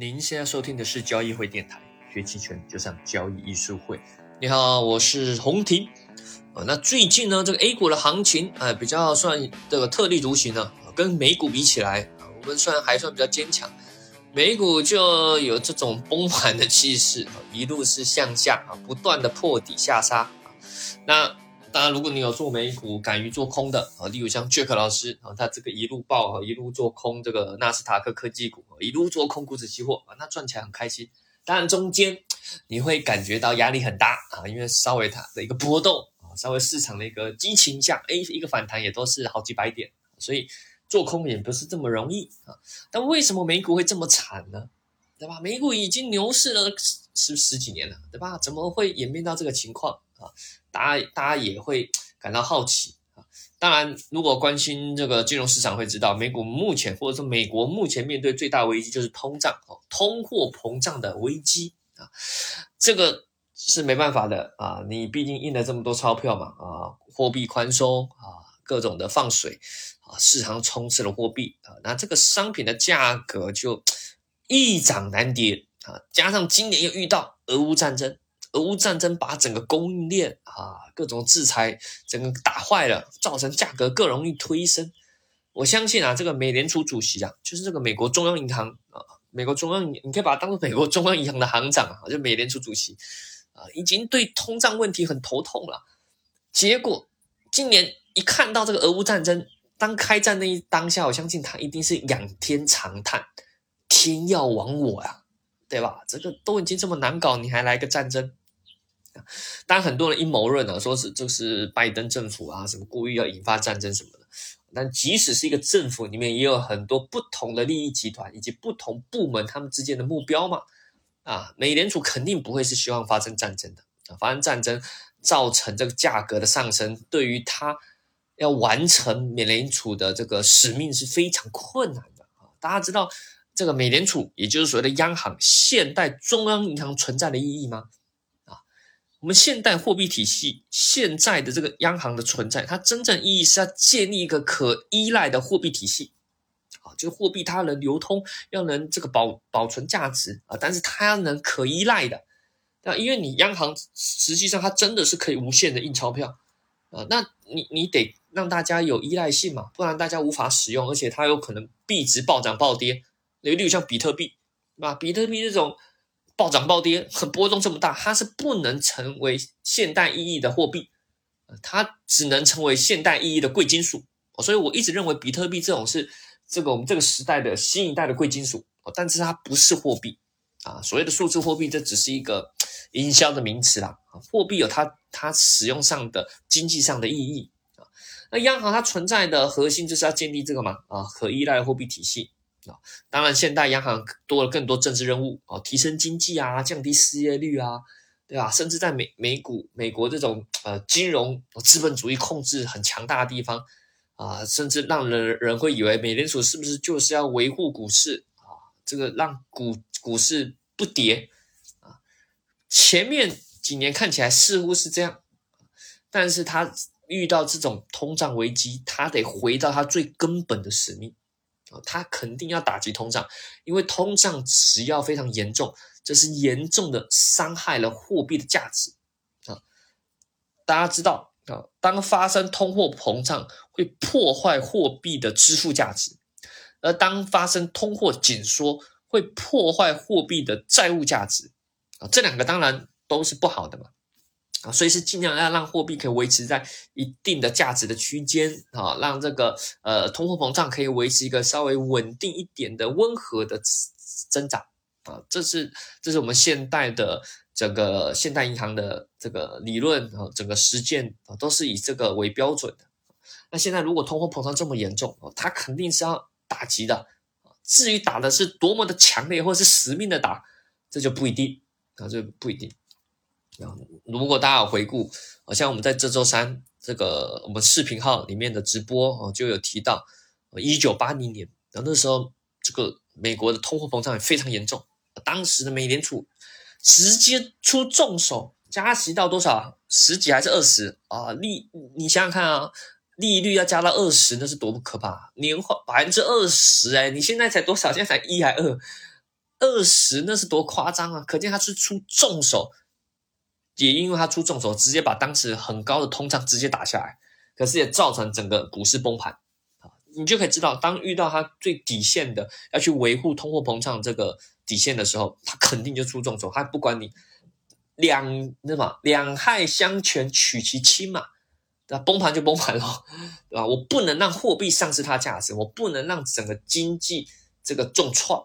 您现在收听的是交易会电台，学期权就上交易艺术会。你好，我是洪婷。呃，那最近呢，这个 A 股的行情，哎，比较算这个特立独行呢，跟美股比起来，我们算还算比较坚强。美股就有这种崩盘的气势，一路是向下啊，不断的破底下杀。那当然，如果你有做美股，敢于做空的啊，例如像 Jack 老师啊，他这个一路爆啊，一路做空这个纳斯达克科技股，一路做空股指期货啊，那赚起来很开心。当然中间你会感觉到压力很大啊，因为稍微它的一个波动啊，稍微市场的一个激情下，哎，一个反弹也都是好几百点，所以做空也不是这么容易啊。但为什么美股会这么惨呢？对吧？美股已经牛市了十十几年了，对吧？怎么会演变到这个情况啊？大家大家也会感到好奇啊！当然，如果关心这个金融市场，会知道美股目前或者说美国目前面对最大危机就是通胀哦，通货膨胀的危机啊，这个是没办法的啊！你毕竟印了这么多钞票嘛啊，货币宽松啊，各种的放水啊，市场充斥了货币啊，那这个商品的价格就易涨难跌啊！加上今年又遇到俄乌战争。俄乌战争把整个供应链啊，各种制裁整个打坏了，造成价格更容易推升。我相信啊，这个美联储主席啊，就是这个美国中央银行啊，美国中央，你可以把它当做美国中央银行的行长啊，就美联储主席啊，已经对通胀问题很头痛了。结果今年一看到这个俄乌战争，当开战那一当下，我相信他一定是仰天长叹：天要亡我呀，对吧？这个都已经这么难搞，你还来个战争？当然，很多人阴谋论呢，说是就是拜登政府啊，什么故意要引发战争什么的。但即使是一个政府里面，也有很多不同的利益集团以及不同部门他们之间的目标嘛。啊，美联储肯定不会是希望发生战争的啊，发生战争造成这个价格的上升，对于他要完成美联储的这个使命是非常困难的啊。大家知道这个美联储，也就是所谓的央行，现代中央银行存在的意义吗？我们现代货币体系现在的这个央行的存在，它真正意义是要建立一个可依赖的货币体系，啊，就是货币它能流通，要能这个保保存价值啊，但是它要能可依赖的，那因为你央行实际上它真的是可以无限的印钞票啊，那你你得让大家有依赖性嘛，不然大家无法使用，而且它有可能币值暴涨暴跌，例如像比特币，对吧？比特币这种。暴涨暴跌，很波动这么大，它是不能成为现代意义的货币，它只能成为现代意义的贵金属。所以我一直认为比特币这种是这个我们这个时代的新一代的贵金属，但是它不是货币啊。所谓的数字货币，这只是一个 营销的名词啦。货币有它它使用上的经济上的意义啊。那央行它存在的核心就是要建立这个嘛啊可依赖货币体系。啊，当然，现代央行多了更多政治任务啊，提升经济啊，降低失业率啊，对吧？甚至在美美股、美国这种呃金融资本主义控制很强大的地方啊，甚至让人人会以为美联储是不是就是要维护股市啊？这个让股股市不跌啊？前面几年看起来似乎是这样，但是他遇到这种通胀危机，他得回到他最根本的使命。啊，它肯定要打击通胀，因为通胀只要非常严重，这是严重的伤害了货币的价值啊。大家知道啊，当发生通货膨胀，会破坏货币的支付价值；而当发生通货紧缩，会破坏货币的债务价值啊。这两个当然都是不好的嘛。啊，所以是尽量要让货币可以维持在一定的价值的区间啊，让这个呃通货膨胀可以维持一个稍微稳定一点的温和的增长啊，这是这是我们现代的整个现代银行的这个理论啊，整个实践啊都是以这个为标准的。那现在如果通货膨胀这么严重啊，它肯定是要打击的，至于打的是多么的强烈或者是死命的打，这就不一定啊，这不一定。如果大家有回顾，好像我们在这周三这个我们视频号里面的直播哦，就有提到，一九八零年，然后那时候这个美国的通货膨胀也非常严重，当时的美联储直接出重手，加息到多少？十几还是二十啊？利你想想看啊，利率要加到二十，那是多么可怕！年化百分之二十，哎，你现在才多少？现在才一还二？二十那是多夸张啊！可见他是出重手，也因为他出重手，直接把当时很高的通胀直接打下来，可是也造成整个股市崩盘啊！你就可以知道，当遇到他最底线的要去维护通货膨胀这个底线的时候，他肯定就出重手，他不管你两那么两害相权取其轻嘛。那崩盘就崩盘了，对吧？我不能让货币丧失它价值，我不能让整个经济这个重创，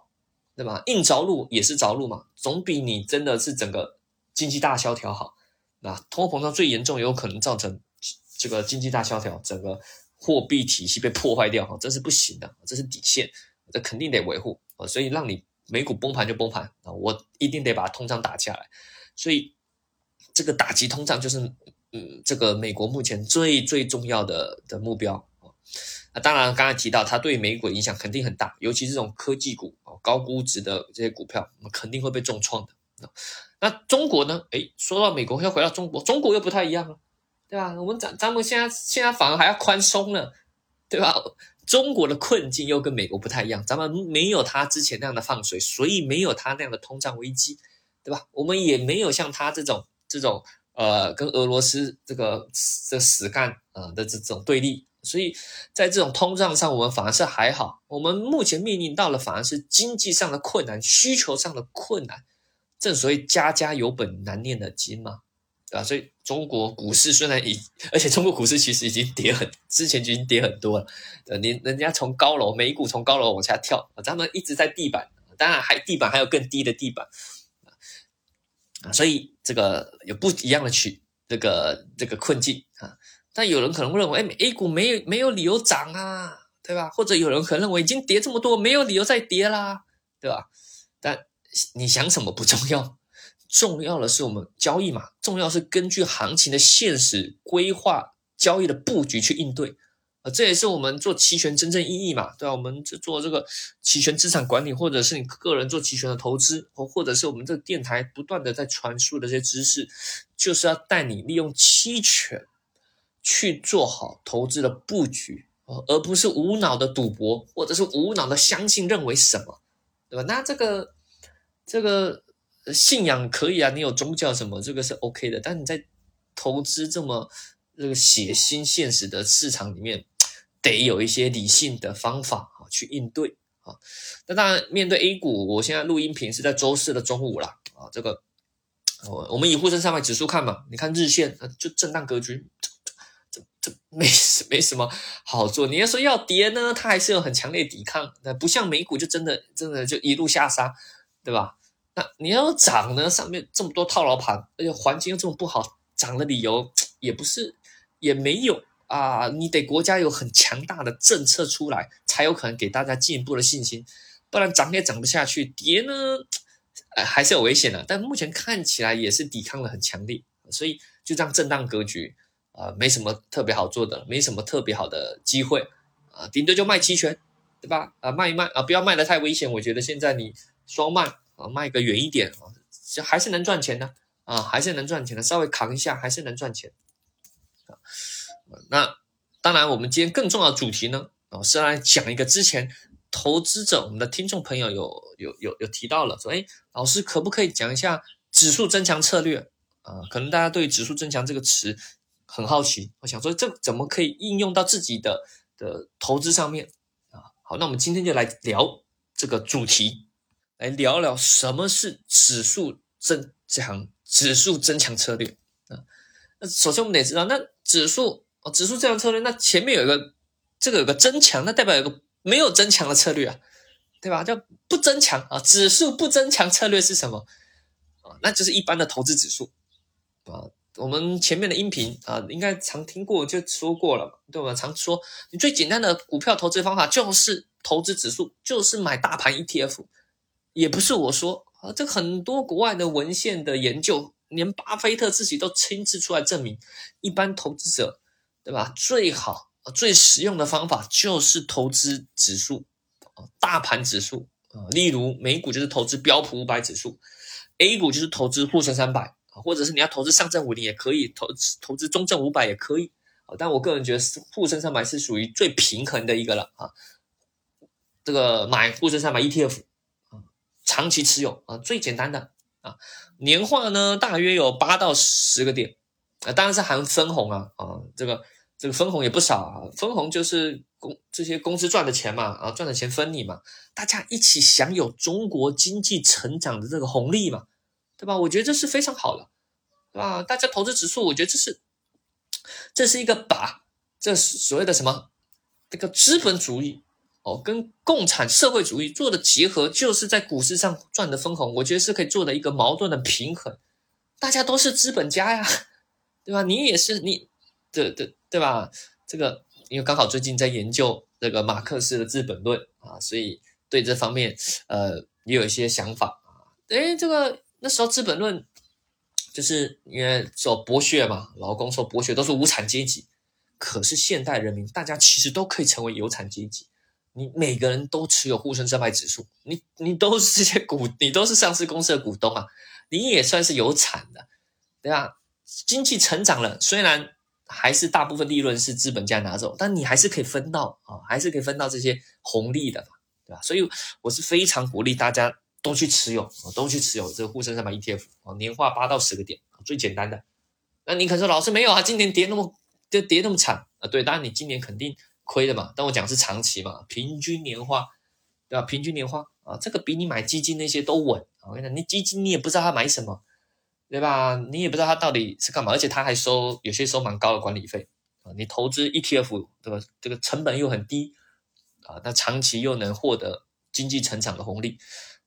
对吧？硬着陆也是着陆嘛，总比你真的是整个经济大萧条好。那通货膨胀最严重，有可能造成这个经济大萧条，整个货币体系被破坏掉，哈，这是不行的，这是底线，这肯定得维护啊。所以让你美股崩盘就崩盘啊，我一定得把通胀打下来。所以这个打击通胀就是。嗯，这个美国目前最最重要的的目标啊，当然刚才提到它对美股影响肯定很大，尤其这种科技股啊、高估值的这些股票，肯定会被重创的。那中国呢？诶，说到美国，要回到中国，中国又不太一样了，对吧？我们咱咱们现在现在反而还要宽松了，对吧？中国的困境又跟美国不太一样，咱们没有他之前那样的放水，所以没有他那样的通胀危机，对吧？我们也没有像他这种这种。呃，跟俄罗斯这个这死干啊的这种对立，所以在这种通胀上，我们反而是还好。我们目前面临到了反而是经济上的困难、需求上的困难。正所谓家家有本难念的经嘛，对吧？所以中国股市虽然已，而且中国股市其实已经跌很，之前就已经跌很多了。呃，你人家从高楼，美股从高楼往下跳，咱们一直在地板，当然还地板还有更低的地板。啊所以这个有不一样的曲这个这个困境啊，但有人可能会认为，哎，A 股没有没有理由涨啊，对吧？或者有人可能认为已经跌这么多，没有理由再跌啦，对吧？你想什么不重要，重要的是我们交易嘛，重要是根据行情的现实规划交易的布局去应对。啊，这也是我们做期权真正意义嘛，对吧？我们做这个期权资产管理，或者是你个人做期权的投资，或或者是我们这个电台不断的在传输的这些知识，就是要带你利用期权去做好投资的布局，而不是无脑的赌博，或者是无脑的相信认为什么，对吧？那这个这个信仰可以啊，你有宗教什么，这个是 OK 的，但你在投资这么这个血腥现实的市场里面。得有一些理性的方法啊去应对啊。那当然，面对 A 股，我现在录音频是在周四的中午了啊。这个我我们以沪深三百指数看嘛，你看日线就震荡格局，这这这没没什么好做。你要说要跌呢，它还是有很强烈抵抗，那不像美股就真的真的就一路下杀，对吧？那你要涨呢，上面这么多套牢盘，而且环境又这么不好，涨的理由也不是也没有。啊，你得国家有很强大的政策出来，才有可能给大家进一步的信心，不然涨也涨不下去，跌呢，呃，还是有危险的。但目前看起来也是抵抗的很强烈，所以就这样震荡格局啊，没什么特别好做的，没什么特别好的机会啊，顶多就卖期权，对吧？啊，卖一卖啊，不要卖的太危险。我觉得现在你双卖啊，卖个远一点啊，这还是能赚钱的啊，还是能赚钱的，稍微扛一下还是能赚钱啊。那当然，我们今天更重要的主题呢，啊，是来讲一个之前投资者我们的听众朋友有有有有提到了，说，哎，老师可不可以讲一下指数增强策略？啊，可能大家对指数增强这个词很好奇，我想说这怎么可以应用到自己的的投资上面？啊，好，那我们今天就来聊这个主题，来聊聊什么是指数增强指数增强策略啊？那首先我们得知道，那指数。哦，指数增强策略，那前面有一个，这个有个增强，那代表有个没有增强的策略啊，对吧？叫不增强啊，指数不增强策略是什么啊？那就是一般的投资指数啊。我们前面的音频啊，应该常听过，就说过了，对吧？常说你最简单的股票投资方法就是投资指数，就是买大盘 ETF，也不是我说啊，这很多国外的文献的研究，连巴菲特自己都亲自出来证明，一般投资者。对吧？最好、最实用的方法就是投资指数大盘指数啊，例如美股就是投资标普五百指数，A 股就是投资沪深三百或者是你要投资上证五零也可以，投资投资中证五百也可以啊。但我个人觉得沪深三百是属于最平衡的一个了啊。这个买沪深三百 ETF，长期持有啊，最简单的啊，年化呢大约有八到十个点啊，当然是含分红啊啊，这个这个分红也不少啊，分红就是公这些公司赚的钱嘛啊，赚的钱分你嘛，大家一起享有中国经济成长的这个红利嘛，对吧？我觉得这是非常好的，对吧？大家投资指数，我觉得这是这是一个把这所谓的什么这个资本主义。哦，跟共产社会主义做的结合，就是在股市上赚的分红，我觉得是可以做的一个矛盾的平衡。大家都是资本家呀，对吧？你也是你，对对对吧？这个因为刚好最近在研究这个马克思的《资本论》啊，所以对这方面呃也有一些想法啊。诶，这个那时候《资本论》就是因为说剥削嘛，劳工受剥削都是无产阶级，可是现代人民大家其实都可以成为有产阶级。你每个人都持有沪深三百指数，你你都是这些股，你都是上市公司的股东啊，你也算是有产的，对吧？经济成长了，虽然还是大部分利润是资本家拿走，但你还是可以分到啊，还是可以分到这些红利的，对吧？所以我是非常鼓励大家都去持有，都去持有这个沪深三百 ETF 啊，年化八到十个点，最简单的。那你可能说老师没有啊？今年跌那么跌跌那么惨啊？对，当然你今年肯定。亏的嘛，但我讲是长期嘛，平均年化，对吧？平均年化啊，这个比你买基金那些都稳。我跟你讲，你基金你也不知道他买什么，对吧？你也不知道他到底是干嘛，而且他还收有些收蛮高的管理费啊。你投资 ETF，对吧？这个成本又很低啊，那长期又能获得经济成长的红利，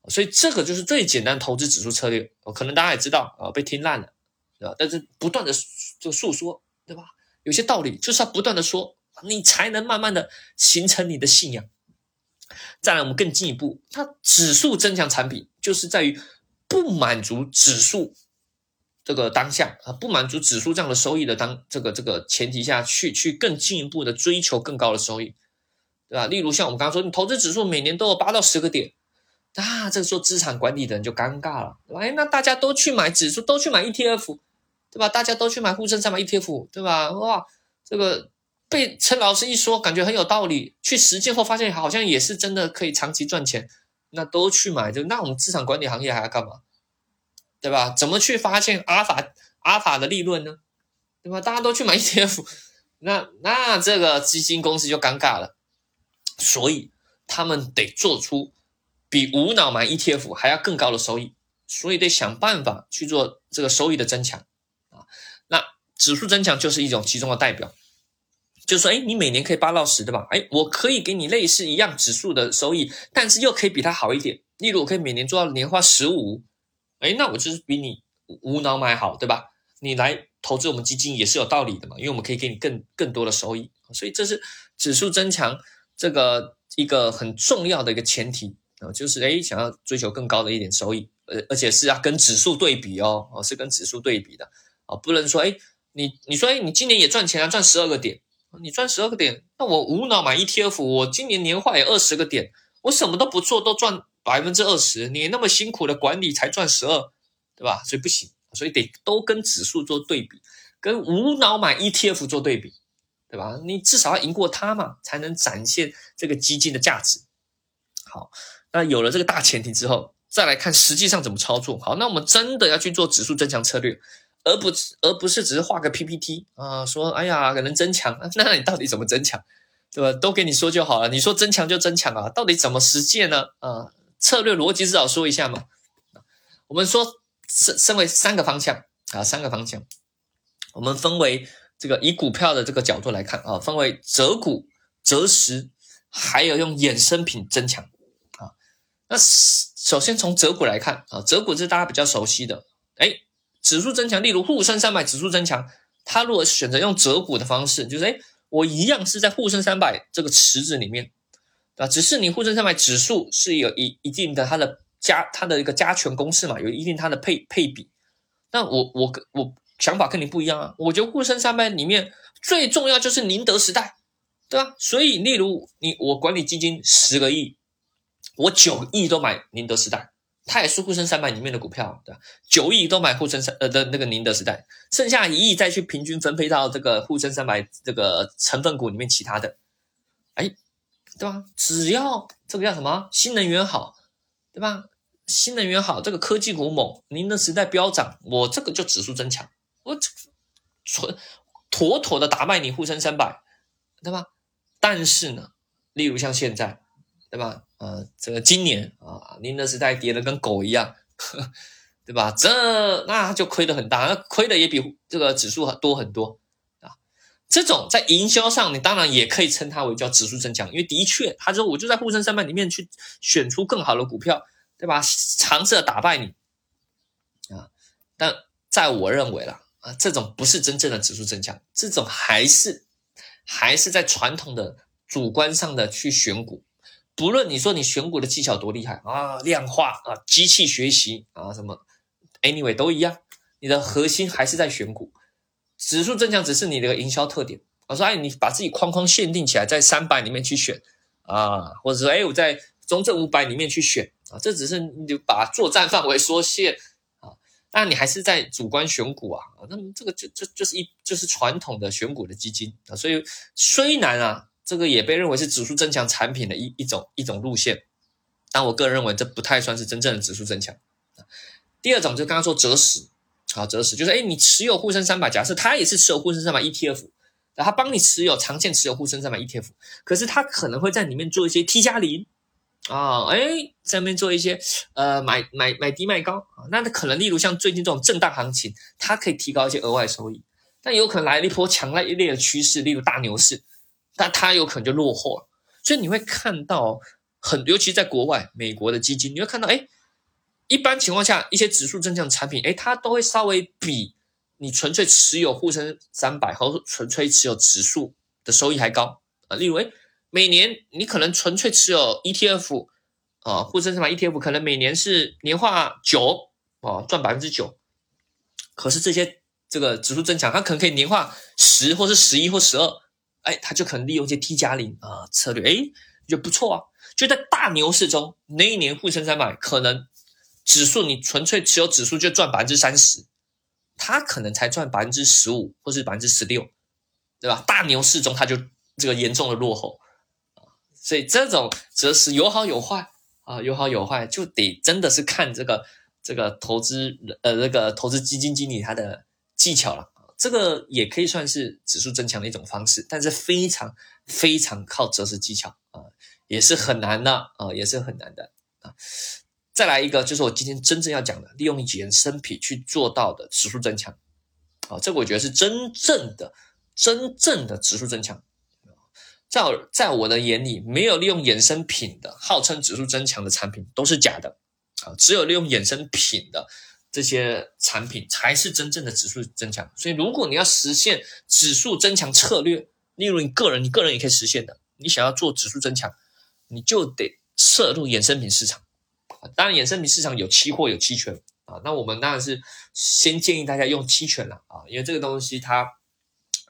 所以这个就是最简单投资指数策略。可能大家也知道啊，被听烂了，对吧？但是不断的就诉说，对吧？有些道理就是要不断的说。你才能慢慢的形成你的信仰。再来，我们更进一步，它指数增强产品就是在于不满足指数这个当下啊，不满足指数这样的收益的当这个这个前提下去去更进一步的追求更高的收益，对吧？例如像我们刚刚说，你投资指数每年都有八到十个点，啊，这个时候资产管理的人就尴尬了，对吧？哎，那大家都去买指数，都去买 ETF，对吧？大家都去买沪深三百 ETF，对吧？哇，这个。被陈老师一说，感觉很有道理。去实践后发现，好像也是真的可以长期赚钱。那都去买这那我们资产管理行业还要干嘛？对吧？怎么去发现阿尔法阿尔法的利润呢？对吧？大家都去买 ETF，那那这个基金公司就尴尬了。所以他们得做出比无脑买 ETF 还要更高的收益，所以得想办法去做这个收益的增强啊。那指数增强就是一种其中的代表。就说，哎，你每年可以八到十，对吧？哎，我可以给你类似一样指数的收益，但是又可以比它好一点。例如，我可以每年做到年化十五，哎，那我就是比你无脑买好，对吧？你来投资我们基金也是有道理的嘛，因为我们可以给你更更多的收益，所以这是指数增强这个一个很重要的一个前提啊，就是哎，想要追求更高的一点收益，而而且是要跟指数对比哦，哦，是跟指数对比的啊，不能说哎，你你说哎，你今年也赚钱啊，赚十二个点。你赚十二个点，那我无脑买 ETF，我今年年化也二十个点，我什么都不做都赚百分之二十，你那么辛苦的管理才赚十二，对吧？所以不行，所以得都跟指数做对比，跟无脑买 ETF 做对比，对吧？你至少要赢过它嘛，才能展现这个基金的价值。好，那有了这个大前提之后，再来看实际上怎么操作。好，那我们真的要去做指数增强策略。而不而不是只是画个 PPT 啊，说哎呀可能增强，那你到底怎么增强，对吧？都给你说就好了，你说增强就增强啊，到底怎么实践呢？啊，策略逻辑至少说一下嘛。我们说身身为三个方向啊，三个方向，我们分为这个以股票的这个角度来看啊，分为择股、择时，还有用衍生品增强啊。那首先从择股来看啊，择股是大家比较熟悉的，哎。指数增强，例如沪深三百指数增强，它如果选择用折股的方式，就是哎，我一样是在沪深三百这个池子里面，啊，只是你沪深三百指数是有一一定的它的加它的一个加权公式嘛，有一定它的配配比。那我我我想法跟你不一样啊，我觉得沪深三百里面最重要就是宁德时代，对吧？所以例如你我管理基金十个亿，我九亿都买宁德时代。它也是沪深三百里面的股票，对吧？九亿都买沪深三呃的那个宁德时代，剩下一亿再去平均分配到这个沪深三百这个成分股里面其他的，哎，对吧？只要这个叫什么新能源好，对吧？新能源好，这个科技股猛，宁德时代飙涨，我这个就指数增强，我这纯妥妥的打败你沪深三百，对吧？但是呢，例如像现在，对吧？呃，这个今年啊，宁德时代跌的跟狗一样，呵对吧？这那就亏的很大，那亏的也比这个指数多很多啊。这种在营销上，你当然也可以称它为叫指数增强，因为的确，他说我就在沪深三百里面去选出更好的股票，对吧？尝试打败你啊。但在我认为啦，啊，这种不是真正的指数增强，这种还是。还是在传统的主观上的去选股，不论你说你选股的技巧多厉害啊，量化啊，机器学习啊，什么，anyway 都一样，你的核心还是在选股，指数增强只是你的营销特点。我说，哎，你把自己框框限定起来，在三百里面去选啊，或者说，哎，我在中证五百里面去选啊，这只是你把作战范围缩限。但你还是在主观选股啊，那么这个就就就是一就是传统的选股的基金啊，所以虽然啊，这个也被认为是指数增强产品的一一种一种路线，但我个人认为这不太算是真正的指数增强。第二种就刚刚说择时，好择时就是哎，你持有沪深三百，假设他也是持有沪深三百 ETF，他帮你持有长线持有沪深三百 ETF，可是他可能会在里面做一些 T 加零。啊，哎，在那边做一些，呃，买买买低卖高啊，那它可能例如像最近这种震荡行情，它可以提高一些额外收益，但有可能来了一波强烈的趋势，例如大牛市，但它有可能就落后了。所以你会看到很，尤其在国外，美国的基金，你会看到，哎，一般情况下一些指数增强产品，哎，它都会稍微比你纯粹持有沪深三百和纯粹持有指数的收益还高啊，例如，哎。每年你可能纯粹持有 ETF 啊，沪深三百 ETF 可能每年是年化九啊，赚百分之九。可是这些这个指数增强，它可能可以年化十，或是十一或十二，哎，他就可能利用一些 T 加零啊策略，哎，就不错啊。就在大牛市中，那一年沪深三百可能指数你纯粹持有指数就赚百分之三十，他可能才赚百分之十五或是百分之十六，对吧？大牛市中它就这个严重的落后。所以这种则是有好有坏啊，有好有坏，就得真的是看这个这个投资呃那个投资基金经理他的技巧了。这个也可以算是指数增强的一种方式，但是非常非常靠择时技巧啊，也是很难的啊，也是很难的啊。再来一个，就是我今天真正要讲的，利用衍生品去做到的指数增强啊，这个我觉得是真正的真正的指数增强。在在我的眼里，没有利用衍生品的号称指数增强的产品都是假的啊！只有利用衍生品的这些产品才是真正的指数增强。所以，如果你要实现指数增强策略，例如你个人，你个人也可以实现的。你想要做指数增强，你就得涉入衍生品市场！当然，衍生品市场有期货有期权啊。那我们当然是先建议大家用期权了啊，因为这个东西它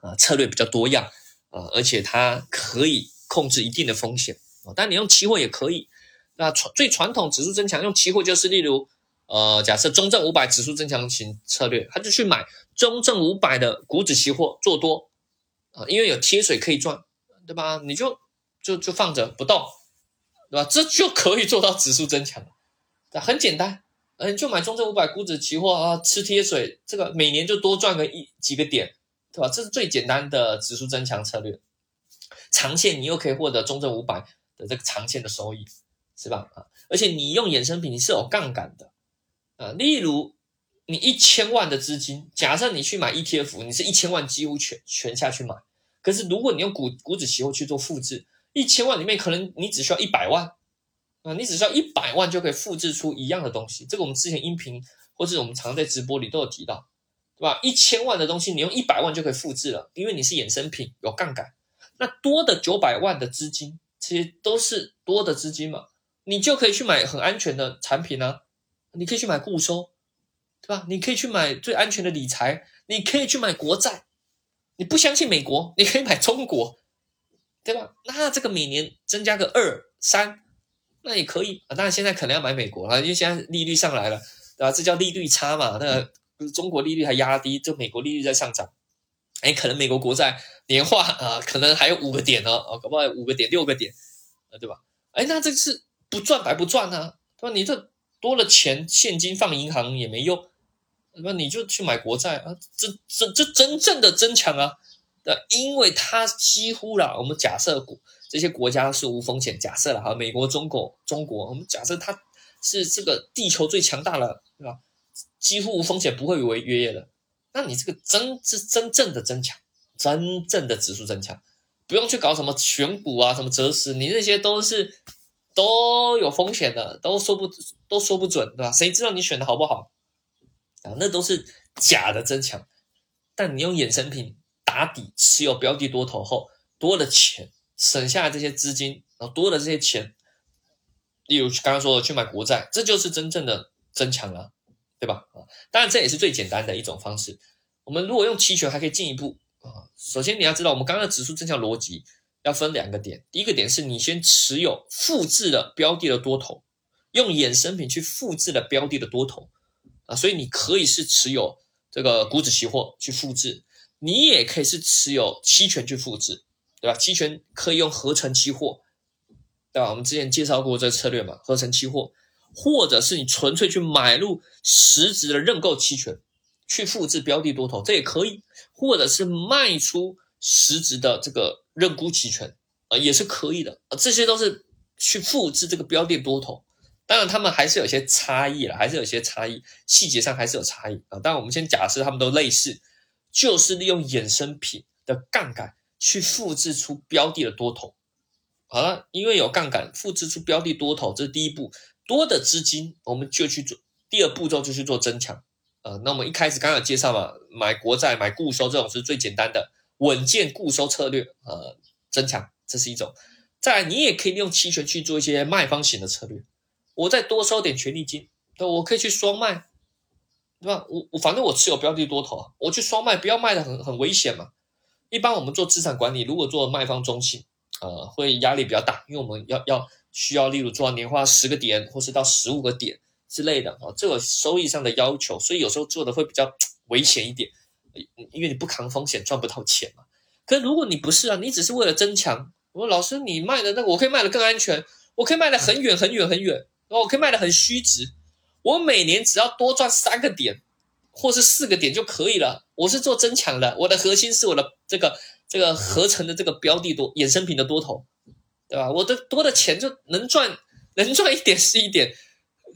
啊策略比较多样。啊，而且它可以控制一定的风险啊，但你用期货也可以。那传最传统指数增强用期货就是，例如，呃，假设中证五百指数增强型策略，他就去买中证五百的股指期货做多啊，因为有贴水可以赚，对吧？你就就就放着不动，对吧？这就可以做到指数增强，很简单，嗯，就买中证五百股指期货啊，吃贴水，这个每年就多赚个一几个点。对吧？这是最简单的指数增强策略，长线你又可以获得中证五百的这个长线的收益，是吧？啊，而且你用衍生品你是有杠杆的，啊，例如你一千万的资金，假设你去买 ETF，你是一千万几乎全全下去买，可是如果你用股股指期货去做复制，一千万里面可能你只需要一百万，啊，你只需要一百万就可以复制出一样的东西。这个我们之前音频或者我们常在直播里都有提到。对吧？一千万的东西，你用一百万就可以复制了，因为你是衍生品，有杠杆。那多的九百万的资金，这些都是多的资金嘛，你就可以去买很安全的产品呢。你可以去买固收，对吧？你可以去买最安全的理财，你可以去买国债。你不相信美国，你可以买中国，对吧？那这个每年增加个二三，那也可以啊。当然现在可能要买美国了，因为现在利率上来了，对吧？这叫利率差嘛，那。中国利率还压低，就美国利率在上涨，哎，可能美国国债年化啊，可能还有五个点呢，啊，搞不好有五个点、六个点，啊，对吧？哎，那这是不赚白不赚啊，对吧？你这多了钱现金放银行也没用，那你就去买国债啊，这这这真正的增强啊，对，因为它几乎啦，我们假设国这些国家是无风险，假设了哈，美国、中国、中国，我们假设它是这个地球最强大的，对吧？几乎无风险，不会违约的，那你这个真是真正的增强，真正的指数增强，不用去搞什么选股啊，什么择时，你那些都是都有风险的，都说不都说不准，对吧？谁知道你选的好不好啊？那都是假的增强，但你用衍生品打底，持有标的多头后，多了钱，省下这些资金，然后多了这些钱，例如刚刚说的去买国债，这就是真正的增强了。对吧？啊，当然这也是最简单的一种方式。我们如果用期权，还可以进一步啊。首先你要知道，我们刚刚的指数增强逻辑要分两个点。第一个点是你先持有复制的标的的多头，用衍生品去复制的标的的多头啊。所以你可以是持有这个股指期货去复制，你也可以是持有期权去复制，对吧？期权可以用合成期货，对吧？我们之前介绍过这策略嘛，合成期货。或者是你纯粹去买入实质的认购期权，去复制标的多头，这也可以；或者是卖出实质的这个认沽期权，啊，也是可以的。啊，这些都是去复制这个标的多头。当然，他们还是有些差异了，还是有些差异，细节上还是有差异啊。但我们先假设他们都类似，就是利用衍生品的杠杆去复制出标的的多头。好了，因为有杠杆，复制出标的多头，这是第一步。多的资金，我们就去做第二步骤，就去做增强。呃，那我们一开始刚刚介绍嘛，买国债、买固收这种是最简单的稳健固收策略。呃，增强这是一种。再来，你也可以利用期权去做一些卖方型的策略。我再多收点权利金，对，我可以去双卖，对吧？我我反正我持有标的多头，我去双卖，不要卖的很很危险嘛。一般我们做资产管理，如果做卖方中性，呃，会压力比较大，因为我们要要。需要例如做到年化十个点，或是到十五个点之类的啊，这个收益上的要求，所以有时候做的会比较危险一点，因为你不扛风险赚不到钱嘛。可如果你不是啊，你只是为了增强，我说老师你卖的那个我可以卖的更安全，我可以卖的很远很远很远，我可以卖的很虚值，我每年只要多赚三个点或是四个点就可以了。我是做增强的，我的核心是我的这个这个合成的这个标的多衍生品的多头。对吧？我的多的钱就能赚，能赚一点是一点，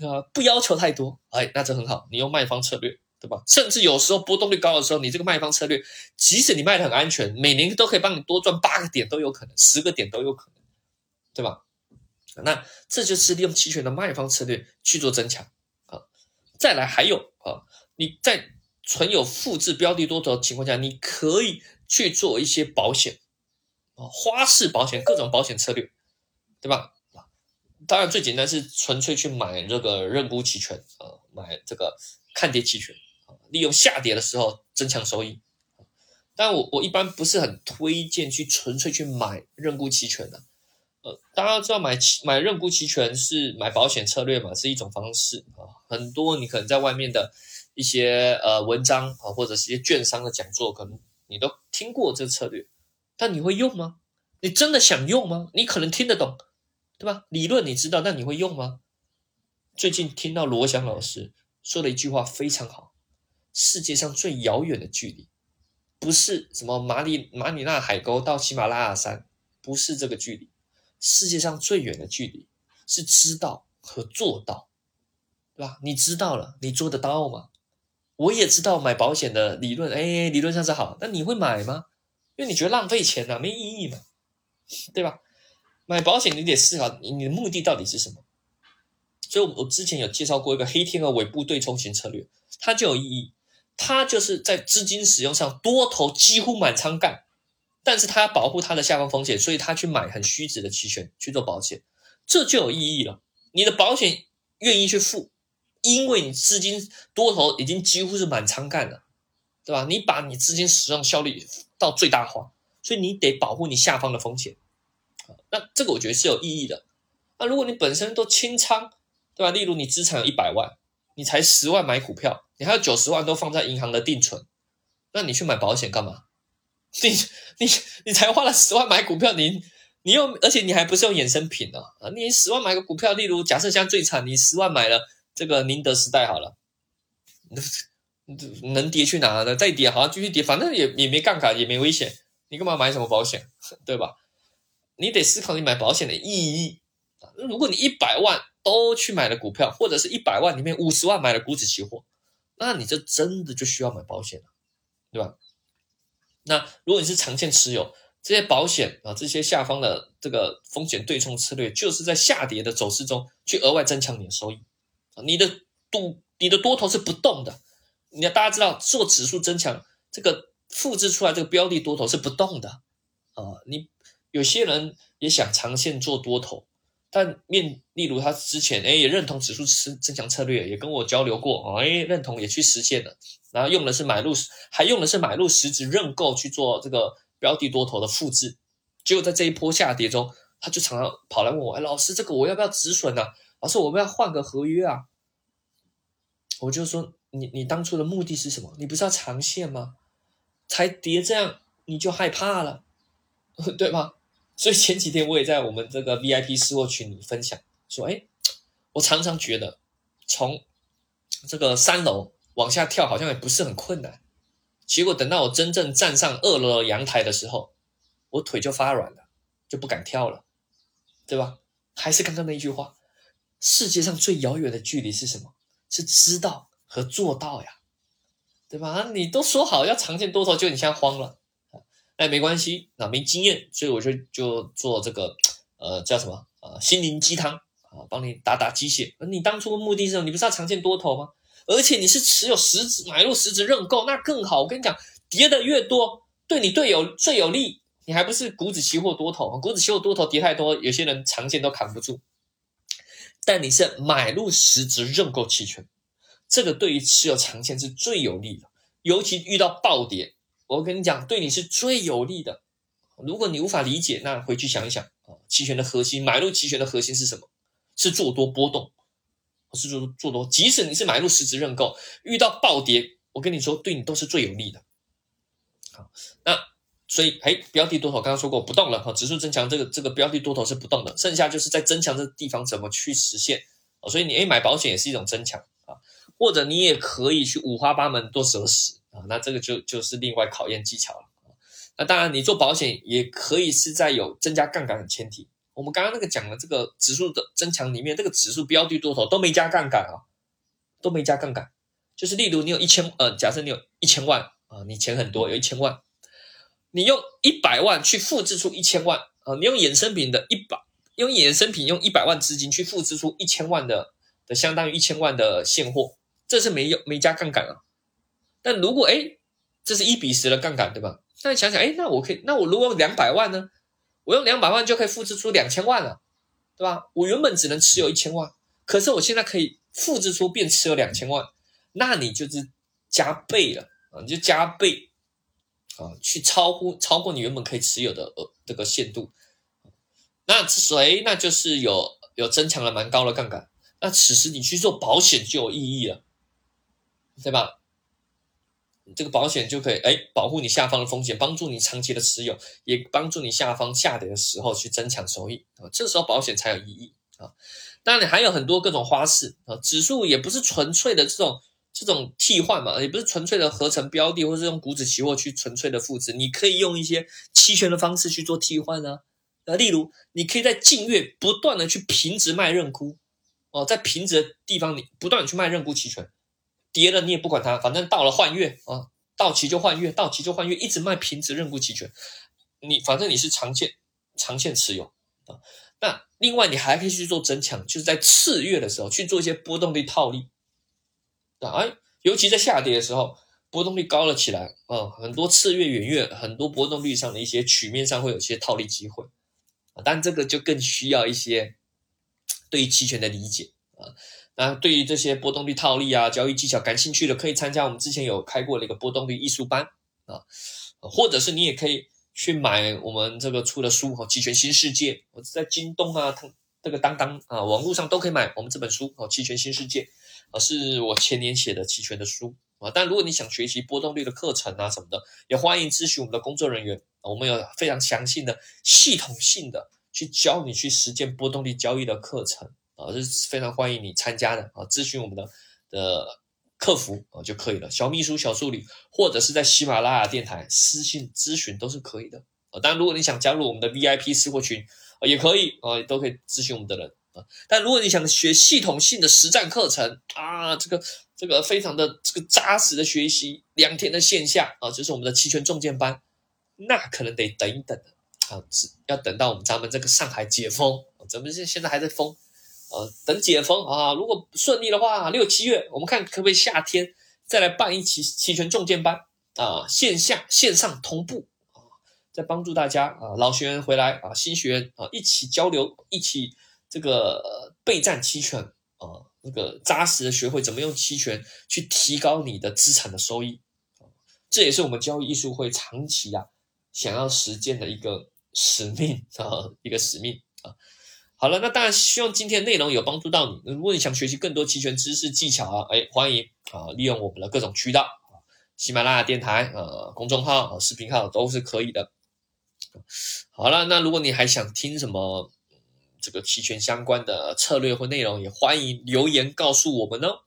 啊，不要求太多，哎，那这很好。你用卖方策略，对吧？甚至有时候波动率高的时候，你这个卖方策略，即使你卖的很安全，每年都可以帮你多赚八个点都有可能，十个点都有可能，对吧？那这就是利用期权的卖方策略去做增强啊。再来还有啊，你在存有复制标的多头的情况下，你可以去做一些保险。啊，花式保险各种保险策略，对吧？当然最简单是纯粹去买这个认沽期权啊，买这个看跌期权，利用下跌的时候增强收益。但我我一般不是很推荐去纯粹去买认沽期权的。呃，大家知道买买认沽期权是买保险策略嘛，是一种方式啊。很多你可能在外面的一些呃文章啊，或者是一些券商的讲座，可能你都听过这个策略。但你会用吗？你真的想用吗？你可能听得懂，对吧？理论你知道，但你会用吗？最近听到罗翔老师说的一句话非常好：世界上最遥远的距离，不是什么马里马里纳海沟到喜马拉雅山，不是这个距离。世界上最远的距离是知道和做到，对吧？你知道了，你做得到吗？我也知道买保险的理论，哎，理论上是好，那你会买吗？因为你觉得浪费钱呐，没意义嘛，对吧？买保险你得思考你你的目的到底是什么。所以，我之前有介绍过一个黑天鹅尾部对冲型策略，它就有意义。他就是在资金使用上多头几乎满仓干，但是他要保护他的下方风险，所以他去买很虚值的期权去做保险，这就有意义了。你的保险愿意去付，因为你资金多头已经几乎是满仓干了，对吧？你把你资金使用效率。到最大化，所以你得保护你下方的风险，那这个我觉得是有意义的。那如果你本身都清仓，对吧？例如你资产有一百万，你才十万买股票，你还有九十万都放在银行的定存，那你去买保险干嘛？你你你才花了十万买股票，你你又而且你还不是用衍生品呢啊！你十万买个股票，例如假设现在最惨，你十万买了这个宁德时代好了，能跌去哪呢？再跌好像继续跌，反正也也没杠杆，也没危险，你干嘛买什么保险，对吧？你得思考你买保险的意义啊。如果你一百万都去买了股票，或者是一百万里面五十万买了股指期货，那你这真的就需要买保险了，对吧？那如果你是长线持有这些保险啊，这些下方的这个风险对冲策略，就是在下跌的走势中去额外增强你的收益。你的度，你的多头是不动的。你要大家知道，做指数增强，这个复制出来这个标的多头是不动的啊。你有些人也想长线做多头，但面例如他之前哎也认同指数增增强策略，也跟我交流过哎认同也去实现了，然后用的是买入，还用的是买入实质认购去做这个。标的多头的复制，结果在这一波下跌中，他就常常跑来问我：“哎，老师，这个我要不要止损呢？老师，我们要换个合约啊？”我就说：“你你当初的目的是什么？你不是要长线吗？才跌这样你就害怕了，对吗？”所以前几天我也在我们这个 VIP 私货群里分享说：“哎，我常常觉得从这个三楼往下跳好像也不是很困难。”结果等到我真正站上二楼阳台的时候，我腿就发软了，就不敢跳了，对吧？还是刚刚那一句话，世界上最遥远的距离是什么？是知道和做到呀，对吧？你都说好要长线多头，就你现在慌了，哎没关系，那没经验，所以我就就做这个，呃，叫什么？呃，心灵鸡汤啊，帮你打打鸡血。你当初的目的是什么？你不是要长线多头吗？而且你是持有实质买入实质认购，那更好。我跟你讲，跌的越多，对你队友最有利。你还不是股指期货多头，股指期货多头跌太多，有些人长线都扛不住。但你是买入实质认购期权，这个对于持有长线是最有利的。尤其遇到暴跌，我跟你讲，对你是最有利的。如果你无法理解，那回去想一想啊，期权的核心，买入期权的核心是什么？是做多波动。是做做多，即使你是买入实质认购，遇到暴跌，我跟你说，对你都是最有利的。好，那所以，哎，标的多头刚刚说过不动了哈，指数增强这个这个标的多头是不动的，剩下就是在增强这地方怎么去实现。所以你哎买保险也是一种增强啊，或者你也可以去五花八门做择时啊，那这个就就是另外考验技巧了那当然，你做保险也可以是在有增加杠杆的前提。我们刚刚那个讲的这个指数的增强里面，这个指数标的多头都没加杠杆啊，都没加杠杆。就是例如你有一千，呃，假设你有一千万啊，你钱很多，有一千万，你用一百万去复制出一千万啊，你用衍生品的一百，用衍生品用一百万资金去复制出一千万的的相当于一千万的现货，这是没有没加杠杆啊。但如果哎，这是一比十的杠杆，对吧？那你想想，哎，那我可以，那我如果两百万呢？我用两百万就可以复制出两千万了，对吧？我原本只能持有一千万，可是我现在可以复制出变持有两千万，那你就是加倍了啊！你就加倍啊，去超乎超过你原本可以持有的呃这个限度。那谁？那就是有有增强了蛮高的杠杆。那此时你去做保险就有意义了，对吧？这个保险就可以哎保护你下方的风险，帮助你长期的持有，也帮助你下方下跌的时候去增强收益啊。这时候保险才有意义啊。当然，你还有很多各种花式啊。指数也不是纯粹的这种这种替换嘛，也不是纯粹的合成标的，或是用股指期货去纯粹的复制。你可以用一些期权的方式去做替换啊。那例如，你可以在近月不断的去平值卖认沽哦，在平值的地方你不断的去卖认沽期权。跌了你也不管它，反正到了换月啊，到期就换月，到期就换月，一直卖平值认沽期权。你反正你是长线长线持有啊。那另外你还可以去做增强，就是在次月的时候去做一些波动率套利啊。哎，尤其在下跌的时候，波动率高了起来啊，很多次月、远月，很多波动率上的一些曲面上会有一些套利机会啊。但这个就更需要一些对于期权的理解啊。那对于这些波动率套利啊、交易技巧感兴趣的，可以参加我们之前有开过的一个波动率艺术班啊，或者是你也可以去买我们这个出的书哈，《期权新世界》，我在京东啊、这个当当啊，网络上都可以买我们这本书哦，《期权新世界》啊，是我前年写的期权的书啊。但如果你想学习波动率的课程啊什么的，也欢迎咨询我们的工作人员，我们有非常详细的、系统性的去教你去实践波动率交易的课程。啊，是非常欢迎你参加的啊，咨询我们的的客服啊就可以了，小秘书、小助理，或者是在喜马拉雅电台私信咨询都是可以的啊。当然，如果你想加入我们的 VIP 私货群啊，也可以啊，都可以咨询我们的人啊。但如果你想学系统性的实战课程啊，这个这个非常的这个扎实的学习，两天的线下啊，就是我们的期权重建班，那可能得等一等啊，只要等到我们咱们这个上海解封，咱们现现在还在封，呃，等解封啊，如果顺利的话，六七月我们看可不可以夏天再来办一期期权重建班啊，线下线上同步啊，再帮助大家啊，老学员回来啊，新学员啊，一起交流，一起这个备战期权啊，那个扎实的学会怎么用期权去提高你的资产的收益啊，这也是我们交易艺术会长期啊想要实践的一个。使命啊，一个使命啊。好了，那当然希望今天内容有帮助到你。如果你想学习更多期权知识技巧啊，哎，欢迎啊，利用我们的各种渠道啊，喜马拉雅电台呃，公众号、视频号都是可以的。好了，那如果你还想听什么这个期权相关的策略或内容，也欢迎留言告诉我们哦。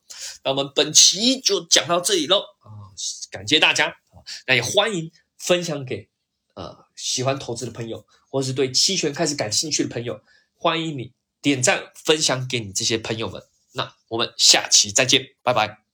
那我们本期就讲到这里喽啊，感谢大家啊，那也欢迎分享给。呃，喜欢投资的朋友，或是对期权开始感兴趣的朋友，欢迎你点赞分享给你这些朋友们。那我们下期再见，拜拜。